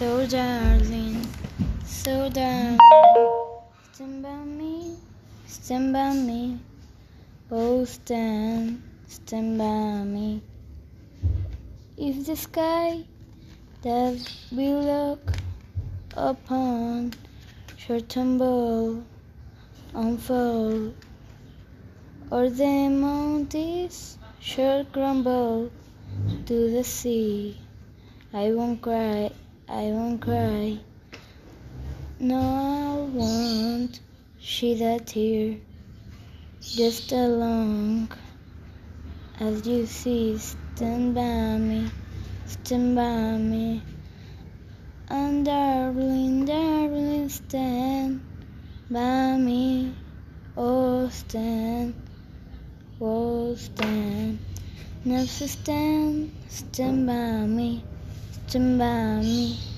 So darling, so darling, stand by me, stand by me, oh stand, stand by me. If the sky that we look upon should tumble, unfold, or the mountains should crumble to the sea, I won't cry, I won't cry. No, I won't shed a tear, just along as you see, stand by me, stand by me. And darling, darling, stand by me, oh stand, oh stand. Never stand, stand by me, stand by me.